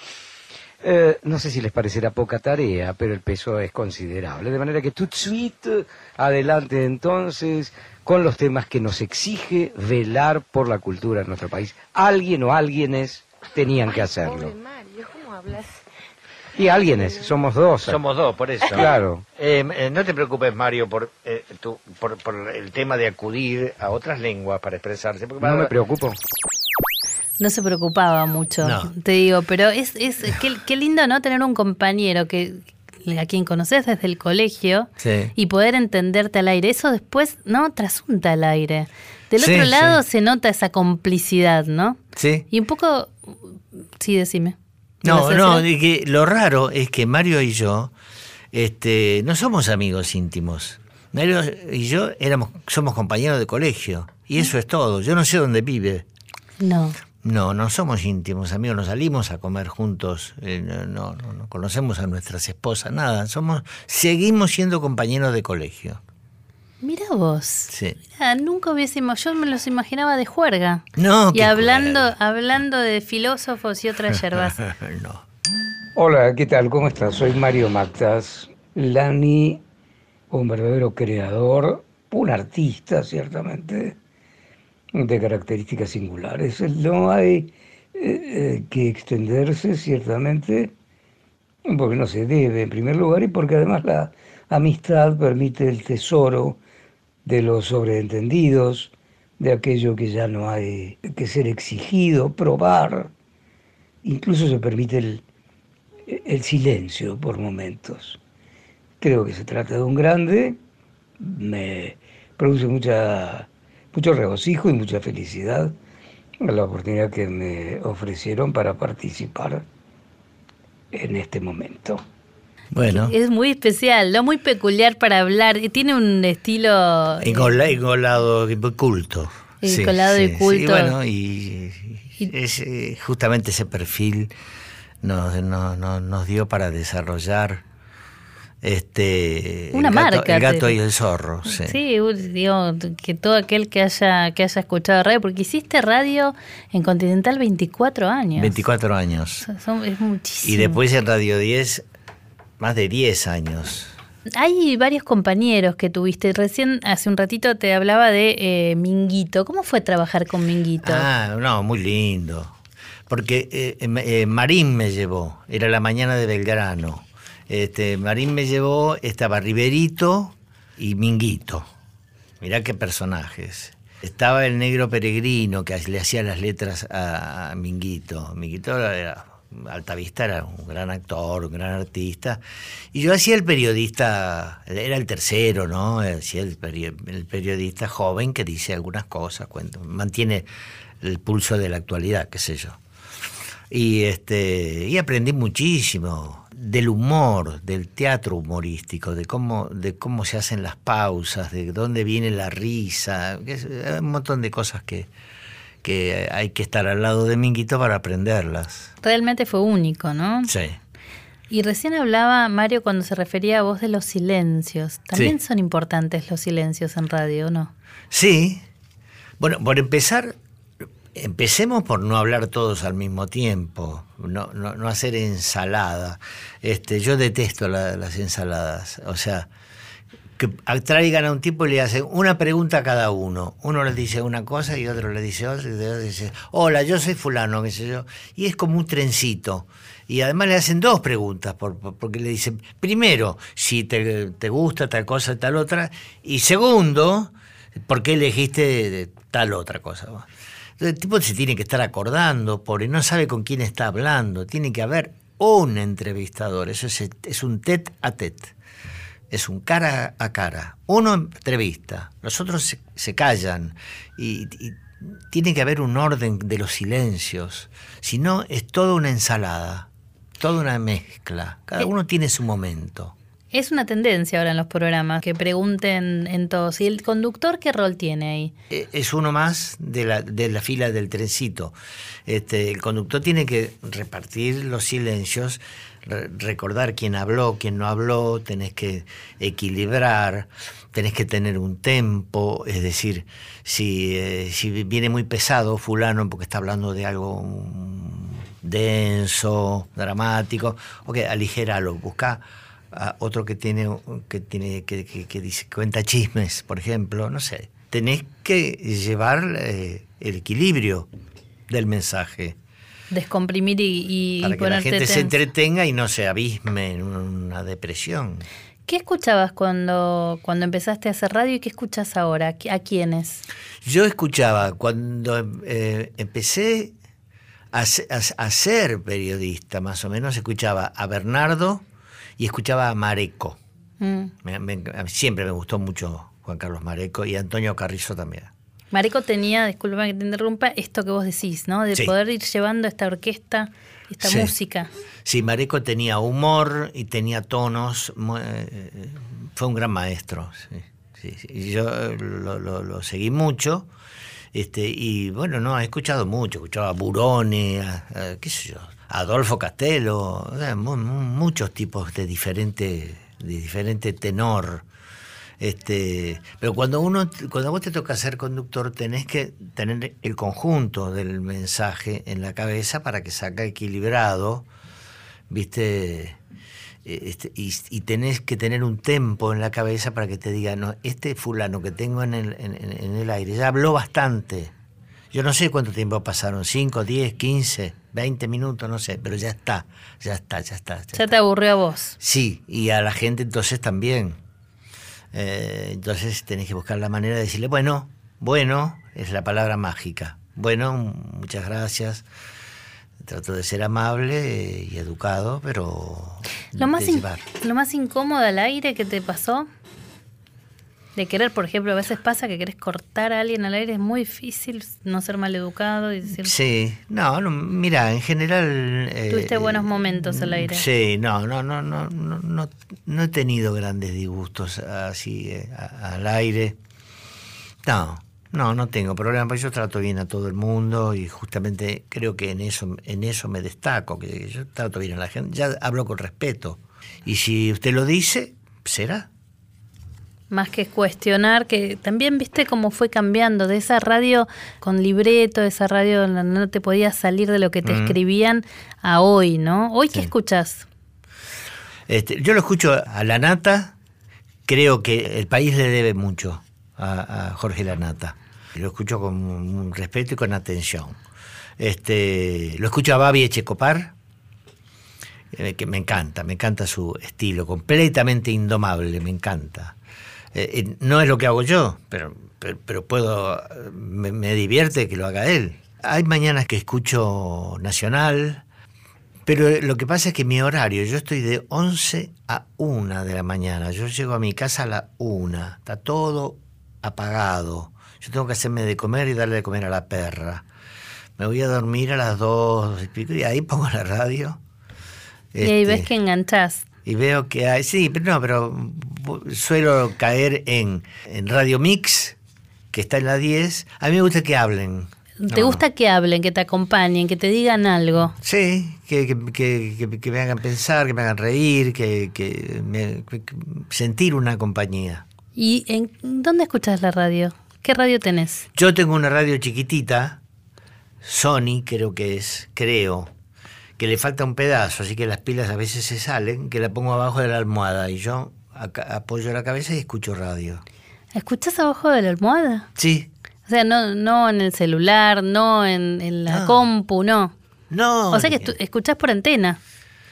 Eh, no sé si les parecerá poca tarea, pero el peso es considerable. De manera que tout de suite, adelante entonces, con los temas que nos exige velar por la cultura en nuestro país. Alguien o alguienes tenían que hacerlo. Mario, ¿cómo hablas? Y alguienes, somos dos. Somos dos, por eso. Claro. Eh, eh, no te preocupes, Mario, por, eh, tu- por, por el tema de acudir a otras lenguas para expresarse. porque No va- me preocupo. No se preocupaba mucho, No. te digo, pero es, es qué, qué lindo no tener un compañero que a quien conoces desde el colegio Sí. y poder entenderte al aire. Eso después, ¿no? Trasunta al aire. Del Sí, otro lado sí. se nota esa complicidad, ¿no? Sí. Y un poco, sí, decime. ¿Ibas No, no, que lo raro es que Mario y yo este, no somos amigos íntimos. Mario y yo éramos, somos compañeros de colegio. Y eso es todo. Yo no sé dónde vive. No. No, no somos íntimos amigos, no salimos a comer juntos, eh, no, no, no, no conocemos a nuestras esposas, nada. Somos, seguimos siendo compañeros de colegio. Mira vos. Sí. Mirá, nunca hubiésemos, yo me los imaginaba de juerga. No, y qué hablando, hablando de filósofos y otras yerbas. no. Hola, ¿qué tal? ¿Cómo estás? Soy Mario Mactas. Lani, un verdadero creador, un artista, ciertamente, de características singulares. No hay eh, eh, que extenderse, ciertamente, porque no se debe, en primer lugar, y porque además la amistad permite el tesoro de los sobreentendidos, de aquello que ya no hay que ser exigido, probar. Incluso se permite el, el silencio por momentos. Creo que se trata de un grande, me produce mucha, mucho regocijo y mucha felicidad la oportunidad que me ofrecieron para participar en este momento. Bueno, Es muy especial, ¿no? Muy peculiar para hablar. y Tiene un estilo. eh, engola- engolado y culto. Engolado y culto. Sí, bueno, y, y es, eh, justamente ese perfil nos- nos dio para desarrollar este Una el gato, marca, el gato te- y el zorro. Sí. Digo, que todo aquel que haya, que haya escuchado radio, porque hiciste radio en Continental 24 años. 24 años. Son- es muchísimo. Y después en Radio 10, más de 10 años. Hay varios compañeros que tuviste. Recién, hace un ratito, te hablaba de eh, Minguito. ¿Cómo fue trabajar con Minguito? Ah, no, muy lindo. Porque eh, eh, Marín me llevó, era la mañana de Belgrano. Este, Marín me llevó, estaba Riverito y Minguito. Mirá qué personajes. Estaba el negro peregrino que le hacía las letras a, Minguito. Minguito era Altavista era un gran actor, un gran artista. Y yo hacía el periodista, era el tercero, ¿no? Hacía el, peri- el periodista joven que dice algunas cosas, cuenta, mantiene el pulso de la actualidad, qué sé yo. Y, este, y aprendí muchísimo del humor, del teatro humorístico, de cómo, de cómo se hacen las pausas, de dónde viene la risa, hay un montón de cosas que, que hay que estar al lado de Minguito para aprenderlas. Realmente fue único, ¿no? Sí. Y recién hablaba Mario cuando se refería a vos de los silencios. También Sí. son importantes los silencios en radio, ¿o ¿no? Sí. Bueno, por empezar, empecemos por no hablar todos al mismo tiempo, no, no, no hacer ensalada. Este, yo detesto la- las ensaladas. O sea, que traigan a un tipo y le hacen una pregunta a cada uno. Uno le dice una cosa y otro le dice otra y otro dice, hola, yo soy fulano, qué sé yo. Y es como un trencito. Y además le hacen dos preguntas, por- porque le dicen, primero, si te, te gusta tal cosa, tal otra, y segundo, ¿por qué elegiste de tal otra cosa? Entonces, el tipo se tiene que estar acordando, porque no sabe con quién está hablando. Tiene que haber un entrevistador, eso es, es un tete a tete es un cara a cara. Uno entrevista, los otros se, se callan y, y tiene que haber un orden de los silencios. Si no, es toda una ensalada, toda una mezcla. Cada uno tiene su momento. Es una tendencia ahora en los programas que pregunten en todos. ¿Y el conductor qué rol tiene ahí? Eh, Es uno más de la, de la fila del trencito. Este, el conductor tiene que repartir los silencios, re- recordar quién habló, quién no habló, tenés que equilibrar, tenés que tener un tempo, es decir, si, eh, si viene muy pesado fulano porque está hablando de algo denso, dramático, ok, aligéralo, busca a otro que tiene que tiene que, que- que dice cuenta chismes, por ejemplo, no sé. Tenés que llevar eh, el equilibrio del mensaje Descomprimir y, y para que la gente se entretenga y no se abisme en una depresión. ¿Qué escuchabas cuando, cuando empezaste a hacer radio y qué escuchas ahora? ¿A qui- ¿A quiénes? Yo escuchaba cuando eh, empecé a, a- a ser periodista, más o menos, escuchaba a Bernardo y escuchaba a Mareco. Mm. Me- me- siempre me gustó mucho Juan Carlos Mareco y Antonio Carrizo también. Marico tenía, disculpa que te interrumpa, esto que vos decís, ¿no? De Sí. poder ir llevando esta orquesta, esta Sí. música. Sí, Mareco tenía humor y tenía tonos. eh, fue un gran maestro. Sí, sí, sí. Y Yo eh, lo, lo- lo seguí mucho. Este, y bueno, no, he escuchado mucho. Escuchaba a Burone, a, a- qué sé yo, Adolfo Castelo, mu- mu- muchos tipos de diferente, de diferente tenor. Este, pero cuando uno, cuando vos te toca ser conductor, tenés que tener el conjunto del mensaje en la cabeza para que salga equilibrado, viste, Eh, este, y, tenés que tener un tempo en la cabeza para que te diga, no, este fulano que tengo en el, en el aire ya habló bastante. Yo no sé cuánto tiempo pasaron, 5, 10, 15, 20 minutos, no sé, pero ya está, ya está, ya está. ya Ya te aburrió a vos. Sí, y a la gente entonces también. Eh, entonces tenés que buscar la manera de decirle, bueno, bueno, es la palabra mágica. Bueno, muchas gracias. Trato de ser amable y educado, pero Lo más, in- lo más incómodo al aire que te pasó, de querer, por ejemplo, a veces pasa que querés cortar a alguien al aire, es muy difícil no ser mal educado y decir, Sí, no, no, mira, en general... eh, tuviste buenos momentos al aire. Sí, no, no, no, no, no, no, no he tenido grandes disgustos así eh, al aire. No, no, no tengo problema, porque yo trato bien a todo el mundo y justamente creo que en eso, en eso me destaco, que yo trato bien a la gente, ya hablo con respeto. Y si usted lo dice, será. Más que cuestionar, que también viste cómo fue cambiando de esa radio con libreto, esa radio donde no te podías salir de lo que te Mm. escribían, a hoy, ¿no? ¿Hoy qué escuchas? Este, yo lo escucho a La Nata, creo que el país le debe mucho a, a Jorge Lanata. Lo escucho con respeto y con atención. Este, lo escucho a Babi Echecopar, eh, que me encanta, me encanta su estilo, completamente indomable, me encanta. Eh, no es lo que hago yo, pero, pero, pero puedo, me, me divierte que lo haga él. Hay mañanas que escucho Nacional, pero lo que pasa es que mi horario, yo estoy de 11 a 1 de la mañana. Yo llego a mi casa a la 1. Está todo apagado. Yo tengo que hacerme de comer y darle de comer a la perra. Me voy a dormir a las 2 y pico, y ahí pongo la radio. Y ahí Este, ves que enganchás. Y veo que hay, sí, pero no, pero suelo caer en, en Radio Mix, que está en la 10. A mí me gusta que hablen. ¿Te No, gusta que hablen, que te acompañen, que te digan algo? Sí, que, que, que- que- me hagan pensar, que me hagan reír, que, que me- sentir una compañía. ¿Y en dónde escuchas la radio? ¿Qué radio tenés? Yo tengo una radio chiquitita, Sony creo que es, creo, que le falta un pedazo, así que las pilas a veces se salen, que la pongo abajo de la almohada y yo apoyo la cabeza y escucho radio. ¿Escuchás abajo de la almohada? Sí. O sea, no, no en el celular, no en, en la No. compu, no. No. O sea que escuchás por antena.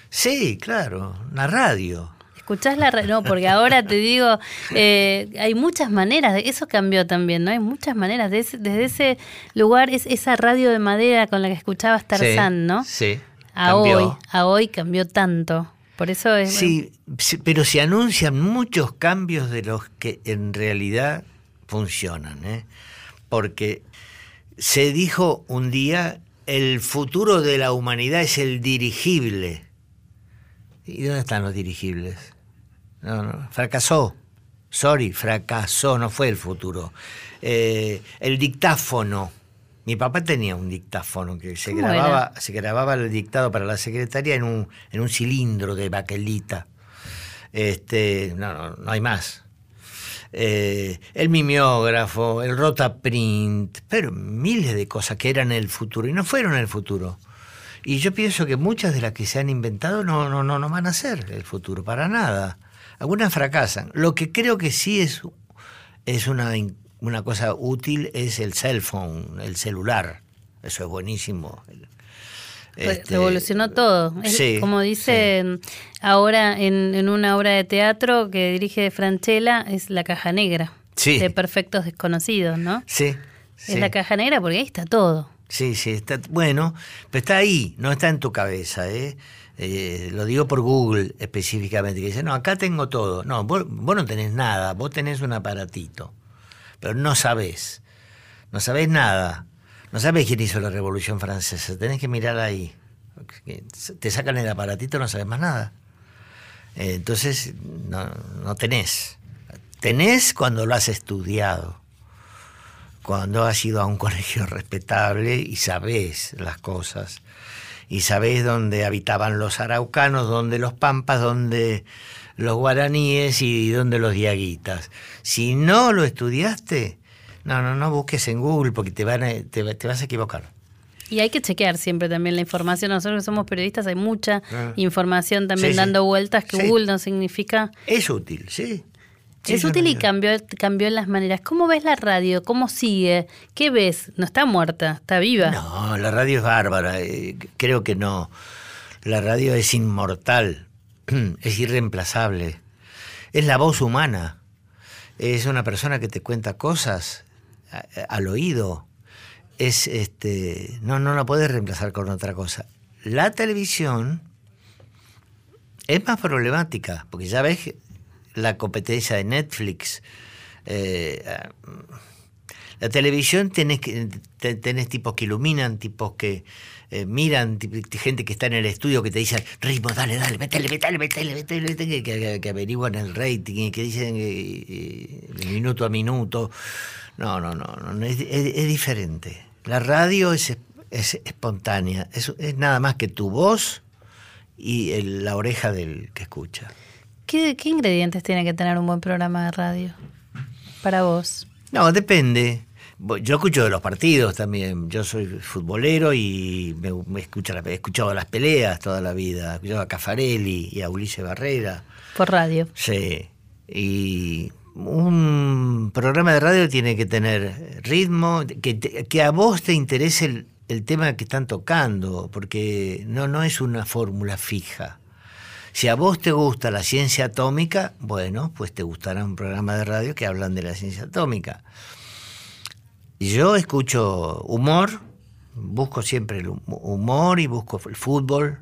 Sí, claro, la radio. Escuchás la radio. No, porque ahora te digo, eh, hay muchas maneras. de- Eso cambió también, ¿no? Hay muchas maneras. de ese- desde ese lugar, es esa radio de madera con la que escuchabas Tarzán, ¿no? Sí. A cambió. hoy, a hoy cambió tanto. Por eso es. Sí, sí, pero se anuncian muchos cambios de los que en realidad funcionan, ¿eh? Porque se dijo un día, el futuro de la humanidad es el dirigible. ¿Y dónde están los dirigibles? No, no, fracasó. Sorry, fracasó, no fue el futuro. Eh, el dictáfono. Mi papá tenía un dictáfono que se ¿Cómo grababa, se grababa el dictado para la secretaria en un, en un cilindro de baquelita. Este, no, no, no hay más. Eh, el mimeógrafo, el rotaprint, pero miles de cosas que eran el futuro y no fueron el futuro. Y yo pienso que muchas de las que se han inventado no, no, no, no van a ser el futuro, para nada. Algunas fracasan. Lo que creo que sí es, es una, una cosa útil es el cell phone, el celular. Eso es buenísimo. Este, Revolucionó todo. Sí, como dicen ahora en, en una obra de teatro que dirige Franchella, es La Caja Negra. Sí. De Perfectos Desconocidos, ¿no? Sí, sí. Es la caja negra porque ahí está todo. Sí, sí, está bueno, pero está ahí, no está en tu cabeza, ¿eh? Eh, lo digo por Google específicamente, que dice, no, acá tengo todo. No, vos, vos no tenés nada, vos tenés un aparatito, pero no sabés, no sabés nada, no sabés quién hizo la Revolución Francesa, tenés que mirar ahí. Te sacan el aparatito, no sabes más nada. Eh, entonces, no, no tenés. Tenés cuando lo has estudiado cuando has ido a un colegio respetable y sabés las cosas, y sabés dónde habitaban los araucanos, dónde los pampas, dónde los guaraníes y dónde los diaguitas. Si no lo estudiaste, no, no, no busques en Google porque te, van a- te, te vas a equivocar. Y hay que chequear siempre también la información. Nosotros que somos periodistas, hay mucha Ah. información también Sí, sí. dando vueltas que Sí. Google no significa. Es útil, sí. Es útil y cambió, cambió las maneras. ¿Cómo ves la radio? ¿Cómo sigue? ¿Qué ves? No está muerta, está viva. No, la radio es bárbara. eh, creo que no. La radio es inmortal, es irreemplazable. Es la voz humana. Es una persona que te cuenta cosas al oído. Es este, no, no la puedes reemplazar con otra cosa. La televisión es más problemática, porque ya ves la competencia de Netflix. eh, la televisión tenés, tenés tipos que iluminan, tipos que eh, miran, gente que está en el estudio que te dicen, ritmo, dale, dale, metele, metele, metele, metele, metele", que, que- que averiguan el rating, y que dicen eh, eh, de minuto a minuto. No, no, no, no, es, es- es diferente. La radio es, es espontánea, es, es nada más que tu voz y el- la oreja del que escucha. ¿Qué, ¿Qué ingredientes tiene que tener un buen programa de radio? Para vos. No, depende. Yo escucho de los partidos también. Yo soy futbolero y me, me escucho he escuchado las peleas toda la vida. He escuchado a Cafarelli y a Ulises Barrera. Por radio. Sí. Y un programa de radio tiene que tener ritmo, que, que a vos te interese el, el tema que están tocando, porque no, no es una fórmula fija. Si a vos te gusta la ciencia atómica, bueno, pues te gustará un programa de radio que hablan de la ciencia atómica. Yo escucho humor, busco siempre el hum- humor y busco el fútbol,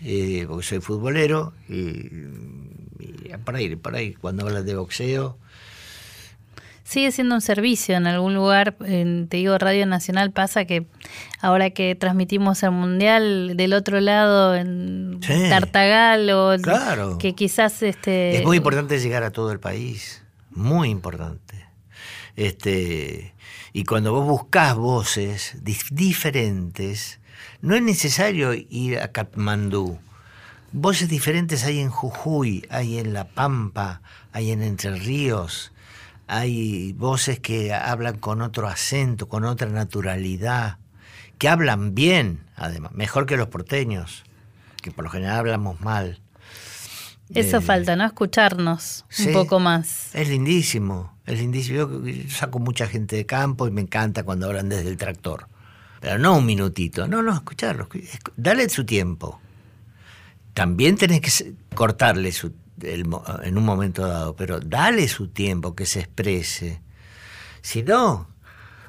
eh, porque soy futbolero, y, y por ahí, por ahí, cuando hablas de boxeo, Sigue siendo un servicio en algún lugar, en, te digo, Radio Nacional pasa que ahora que transmitimos el Mundial del otro lado en Sí. Tartagal o Claro. que quizás este Es muy importante llegar a todo el país, muy importante. Este, y cuando vos buscás voces dif- diferentes, no es necesario ir a Katmandú. Voces diferentes hay en Jujuy, hay en La Pampa, hay en Entre Ríos, hay voces que hablan con otro acento, con otra naturalidad, que hablan bien, además, mejor que los porteños, que por lo general hablamos mal. Eso Eh, falta, ¿no? Escucharnos Sí. un poco más. Es lindísimo, es lindísimo. Yo, yo saco mucha gente de campo y me encanta cuando hablan desde el tractor. Pero no un minutito, no, no, escucharlo, escu- dale su tiempo. También tenés que cortarle su, el en un momento dado, pero dale su tiempo que se exprese. Si no,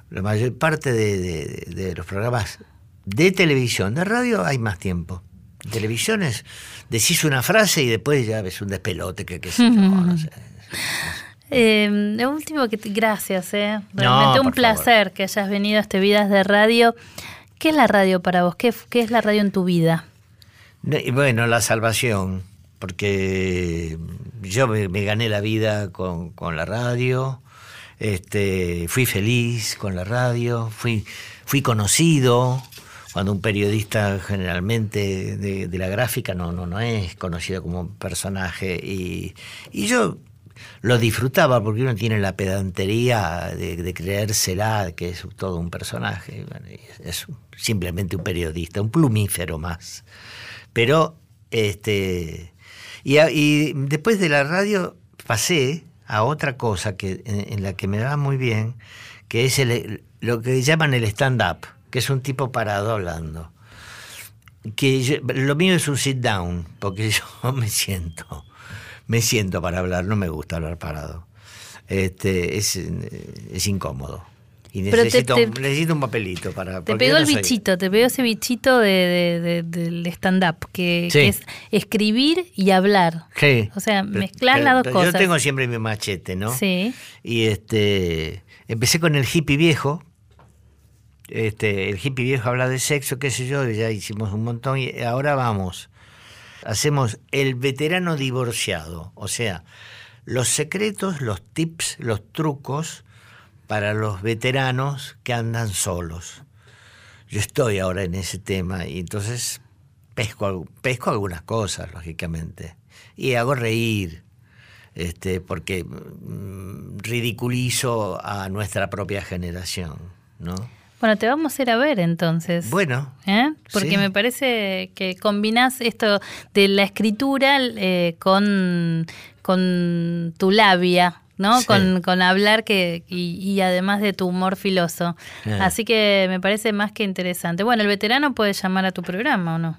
la mayor parte de, de- de los programas de televisión, de radio, hay más tiempo. En televisión es, decís una frase y después ya ves un despelote que qué sé yo, no sé. Eh, lo último que te- gracias, eh. Realmente un placer que hayas venido a este Vidas de Radio. ¿Qué es la radio para vos? ¿Qué, qué es la radio en tu vida? Bueno, la salvación, porque yo me, me gané la vida con, con la radio, este, fui feliz con la radio, fui, fui conocido, cuando un periodista generalmente de, la gráfica no, no, no es conocido como un personaje. Y, y yo lo disfrutaba porque uno tiene la pedantería de, de creérsela, que es todo un personaje. Es simplemente un periodista, un plumífero más. Pero, este. Y después de la radio pasé a otra cosa que, en, en la que me va muy bien, que es el, lo que llaman el stand-up, que es un tipo parado hablando. Que yo- lo mío es un sit down, porque yo me siento, me siento para hablar, no me gusta hablar parado. Este, es, eh, es incómodo. Y te- necesito, te- necesito un papelito para. Te pegó el soy- bichito, te pegó ese bichito de, de- de- del stand-up, que, Sí. que es escribir y hablar. Sí. O sea, mezclar las dos pero cosas. Yo tengo siempre mi machete, ¿no? Sí. Y este empecé con el hippie viejo. Este, el hippie viejo habla de sexo, qué sé yo, ya hicimos un montón y ahora vamos. Hacemos el veterano divorciado, o sea, los secretos, los tips, los trucos para los veteranos que andan solos. Yo estoy ahora en ese tema y entonces pesco, pesco algunas cosas, lógicamente, y hago reír, este, porque mm, ridiculizo a nuestra propia generación, ¿no? Bueno, te vamos a ir a ver entonces. Bueno, ¿Eh? Porque Sí. me parece que combinás esto de la escritura eh, con, con tu labia, ¿no? Sí. Con, con hablar que y, y además de tu humor filoso. Eh. Así que me parece más que interesante. Bueno, el veterano puede llamar a tu programa, ¿o no?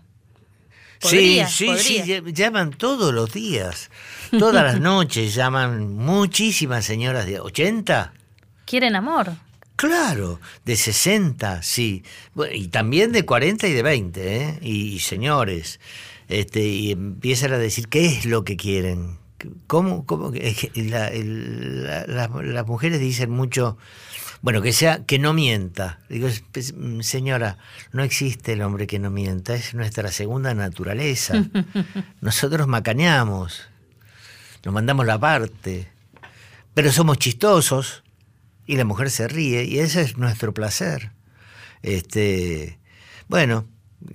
Podría, sí, sí, podría. sí, ll- llaman todos los días, todas las noches llaman muchísimas señoras de 80. ¿Quieren amor? Claro, de 60, sí. Bueno, y también de 40 y de 20, ¿eh? Y, y señores. Este, y empiezan a decir qué es lo que quieren. ¿Cómo, cómo que- es que la- el- la- la- las mujeres dicen mucho, bueno, que sea, que no mienta. Digo, es- pues, mm, señora, no existe el hombre que no mienta, es nuestra segunda naturaleza. Nosotros macaneamos, nos mandamos la parte, pero somos chistosos y la mujer se ríe y ese es nuestro placer. Este, bueno,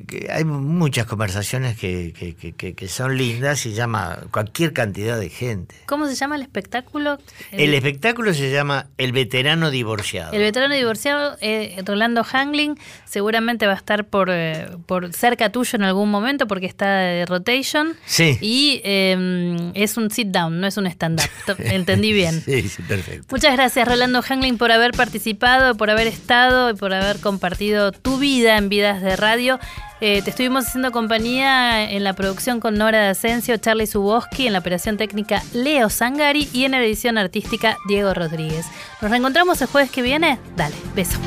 que hay muchas conversaciones que, que- que- que- que son lindas y llama cualquier cantidad de gente. ¿Cómo se llama el espectáculo? El espectáculo se llama El veterano divorciado. El veterano divorciado, eh, Rolando Hangling, seguramente va a estar por, eh, por cerca tuyo en algún momento porque está de rotation. Sí. Y eh, es un sit down, no es un stand-up. Entendí bien. Sí, sí, perfecto. Muchas gracias, Rolando Hangling, por haber participado, por haber estado y por haber compartido tu vida en Vidas de Radio. Eh, te estuvimos haciendo compañía en la producción con Nora de Asensio, Charlie Suboski, en la operación técnica Leo Sangari y en la edición artística Diego Rodríguez. Nos reencontramos el jueves que viene. Dale, beso.